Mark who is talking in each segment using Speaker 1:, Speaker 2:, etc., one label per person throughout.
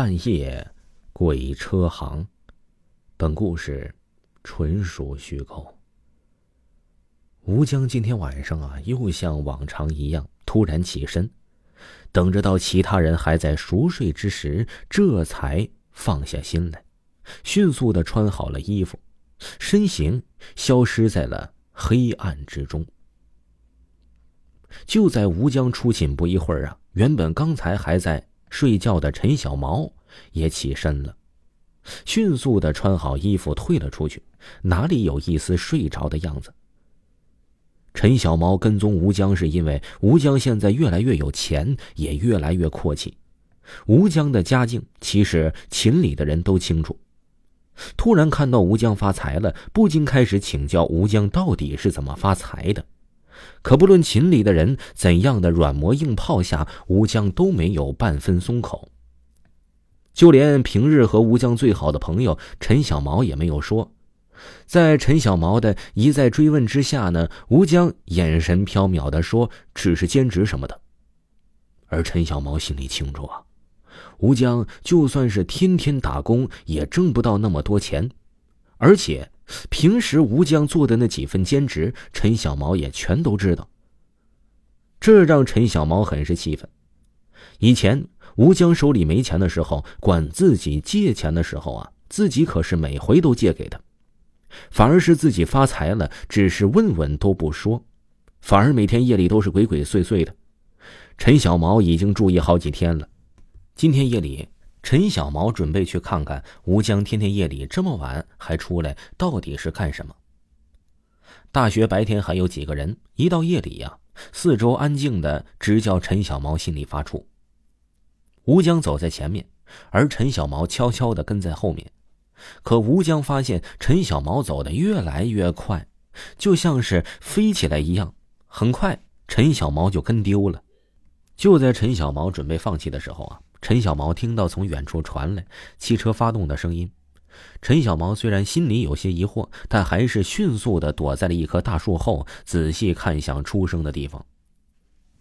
Speaker 1: 半夜鬼车行。本故事纯属虚构。吴江今天晚上啊，又像往常一样突然起身，等着到其他人还在熟睡之时，这才放下心来，迅速的穿好了衣服，身形消失在了黑暗之中。就在吴江出寝不一会儿啊，原本刚才还在睡觉的陈小毛也起身了，迅速的穿好衣服退了出去，哪里有一丝睡着的样子？陈小毛跟踪吴江是因为吴江现在越来越有钱，也越来越阔气。吴江的家境其实秦里的人都清楚。突然看到吴江发财了，不禁开始请教吴江到底是怎么发财的。可不论秦里的人怎样的软磨硬泡下，吴江都没有半分松口。就连平日和吴江最好的朋友陈小毛也没有说。在陈小毛的一再追问之下呢，吴江眼神飘渺的说：“只是兼职什么的。”而陈小毛心里清楚啊，吴江就算是天天打工，也挣不到那么多钱，而且。平时吴江做的那几份兼职，陈小毛也全都知道。这让陈小毛很是气愤。以前吴江手里没钱的时候，管自己借钱的时候啊，自己可是每回都借给他。反而是自己发财了，只是问问都不说，反而每天夜里都是鬼鬼祟祟的。陈小毛已经注意好几天了，今天夜里。陈小毛准备去看看吴江天天夜里这么晚还出来，到底是干什么？大学白天还有几个人，一到夜里呀，四周安静的，直叫陈小毛心里发怵。吴江走在前面，而陈小毛悄悄的跟在后面。可吴江发现陈小毛走的越来越快，就像是飞起来一样，很快陈小毛就跟丢了。就在陈小毛准备放弃的时候啊。陈小毛听到从远处传来汽车发动的声音，陈小毛虽然心里有些疑惑，但还是迅速的躲在了一棵大树后，仔细看向出声的地方。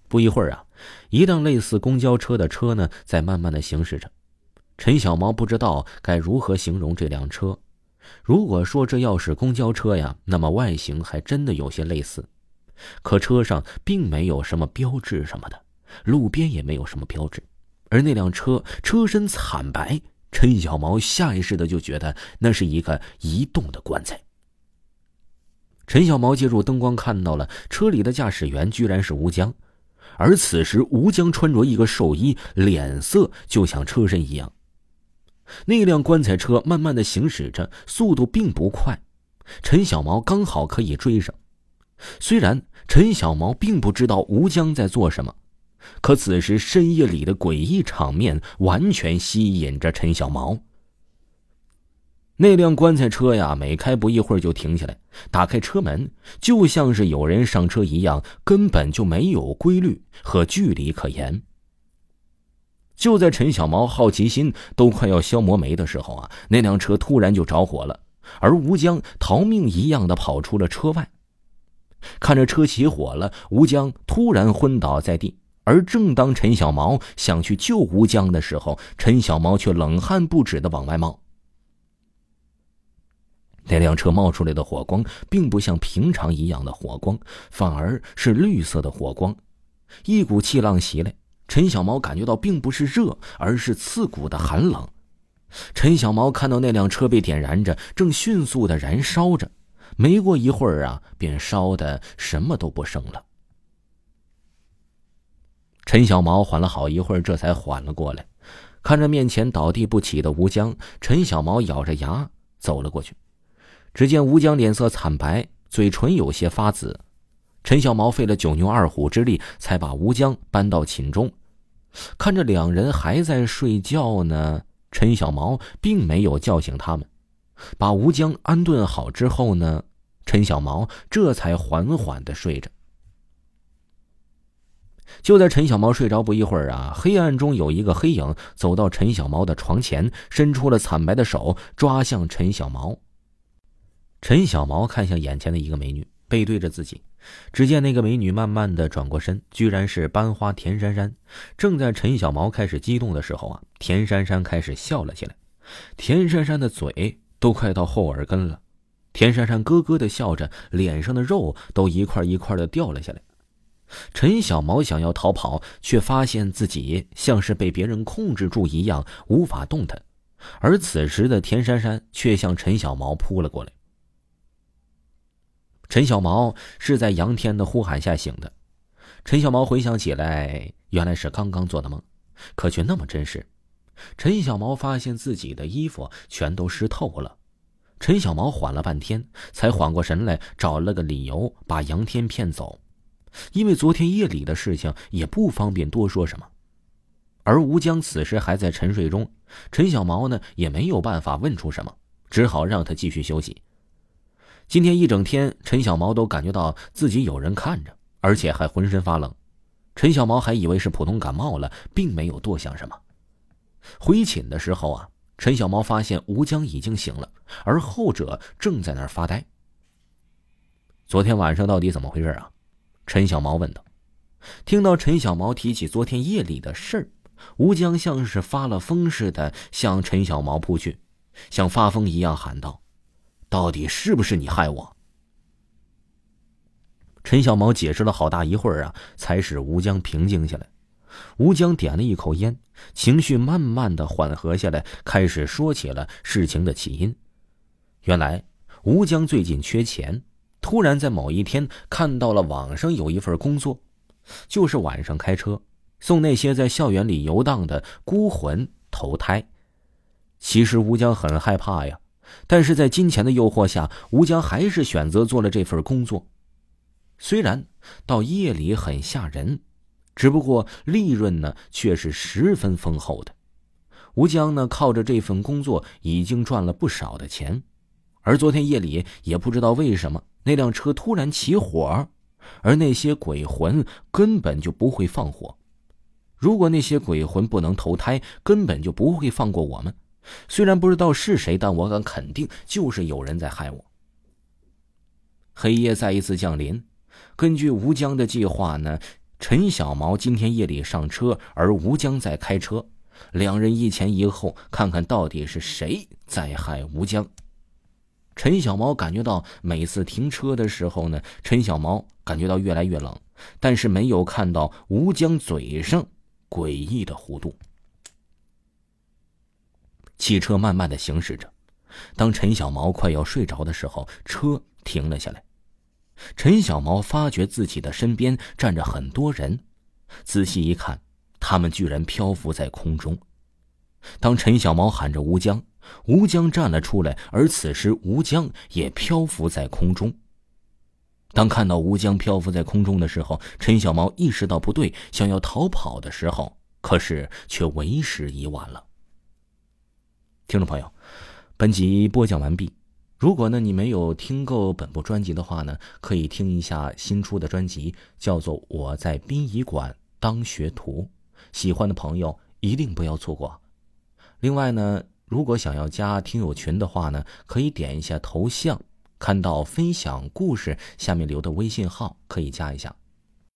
Speaker 1: 不一会儿啊，一辆类似公交车的车呢，在慢慢的行驶着。陈小毛不知道该如何形容这辆车。如果说这要是公交车呀，那么外形还真的有些类似。可车上并没有什么标志什么的，路边也没有什么标志。而那辆车车身惨白，陈小毛下意识的就觉得那是一个移动的棺材。陈小毛借助灯光看到了车里的驾驶员居然是吴江，而此时吴江穿着一个寿衣，脸色就像车身一样。那辆棺材车慢慢的行驶着，速度并不快，陈小毛刚好可以追上。虽然陈小毛并不知道吴江在做什么。可此时深夜里的诡异场面完全吸引着陈小毛。那辆棺材车呀，每开不一会儿就停下来，打开车门，就像是有人上车一样，根本就没有规律和距离可言。就在陈小毛好奇心都快要消磨没的时候啊，那辆车突然就着火了，而吴江逃命一样的跑出了车外。看着车起火了，吴江突然昏倒在地。而正当陈小毛想去救吴江的时候，陈小毛却冷汗不止的往外冒。那辆车冒出来的火光，并不像平常一样的火光，反而是绿色的火光。一股气浪袭来，陈小毛感觉到并不是热，而是刺骨的寒冷。陈小毛看到那辆车被点燃着，正迅速的燃烧着，没过一会儿啊，便烧的什么都不剩了。陈小毛缓了好一会儿，这才缓了过来。看着面前倒地不起的吴江，陈小毛咬着牙走了过去。只见吴江脸色惨白，嘴唇有些发紫。陈小毛费了九牛二虎之力，才把吴江搬到寝中。看着两人还在睡觉呢，陈小毛并没有叫醒他们。把吴江安顿好之后呢，陈小毛这才缓缓的睡着。就在陈小毛睡着不一会儿啊，黑暗中有一个黑影走到陈小毛的床前，伸出了惨白的手抓向陈小毛。陈小毛看向眼前的一个美女，背对着自己，只见那个美女慢慢的转过身，居然是班花田珊珊。正在陈小毛开始激动的时候啊，田珊珊开始笑了起来。田珊珊的嘴都快到后耳根了，田珊珊咯咯的笑着，脸上的肉都一块一块的掉了下来。陈小毛想要逃跑，却发现自己像是被别人控制住一样，无法动弹。而此时的田珊珊却向陈小毛扑了过来。陈小毛是在杨天的呼喊下醒的。陈小毛回想起来，原来是刚刚做的梦，可却那么真实。陈小毛发现自己的衣服全都湿透了。陈小毛缓了半天，才缓过神来，找了个理由把杨天骗走。因为昨天夜里的事情，也不方便多说什么。而吴江此时还在沉睡中，陈小毛呢也没有办法问出什么，只好让他继续休息。今天一整天，陈小毛都感觉到自己有人看着，而且还浑身发冷。陈小毛还以为是普通感冒了，并没有多想什么。回寝的时候啊，陈小毛发现吴江已经醒了，而后者正在那儿发呆。昨天晚上到底怎么回事啊？陈小毛问道。听到陈小毛提起昨天夜里的事儿，吴江像是发了疯似的向陈小毛扑去，像发疯一样喊道。到底是不是你害我？陈小毛解释了好大一会儿啊，才使吴江平静下来。吴江点了一口烟，情绪慢慢的缓和下来，开始说起了事情的起因。原来，吴江最近缺钱，突然在某一天看到了网上有一份工作，就是晚上开车送那些在校园里游荡的孤魂投胎。其实吴江很害怕呀。但是在金钱的诱惑下，吴江还是选择做了这份工作。虽然到夜里很吓人，只不过利润呢却是十分丰厚的。吴江呢靠着这份工作已经赚了不少的钱，而昨天夜里也不知道为什么那辆车突然起火，而那些鬼魂根本就不会放火。如果那些鬼魂不能投胎，根本就不会放过我们。虽然不知道是谁，但我敢肯定，就是有人在害我。黑夜再一次降临，根据吴江的计划呢，陈小毛今天夜里上车，而吴江在开车，两人一前一后，看看到底是谁在害吴江。陈小毛感觉到每次停车的时候呢，陈小毛感觉到越来越冷，但是没有看到吴江嘴上诡异的弧度。汽车慢慢的行驶着，当陈小毛快要睡着的时候，车停了下来。陈小毛发觉自己的身边站着很多人，仔细一看，他们居然漂浮在空中。当陈小毛喊着吴江，吴江站了出来，而此时吴江也漂浮在空中。当看到吴江漂浮在空中的时候，陈小毛意识到不对，想要逃跑的时候，可是却为时已晚了。听众朋友，本集播讲完毕。如果呢你没有听够本部专辑的话呢，可以听一下新出的专辑，叫做《我在殡仪馆当学徒》。喜欢的朋友一定不要错过。另外呢，如果想要加听友群的话呢，可以点一下头像，看到分享故事下面留的微信号，可以加一下。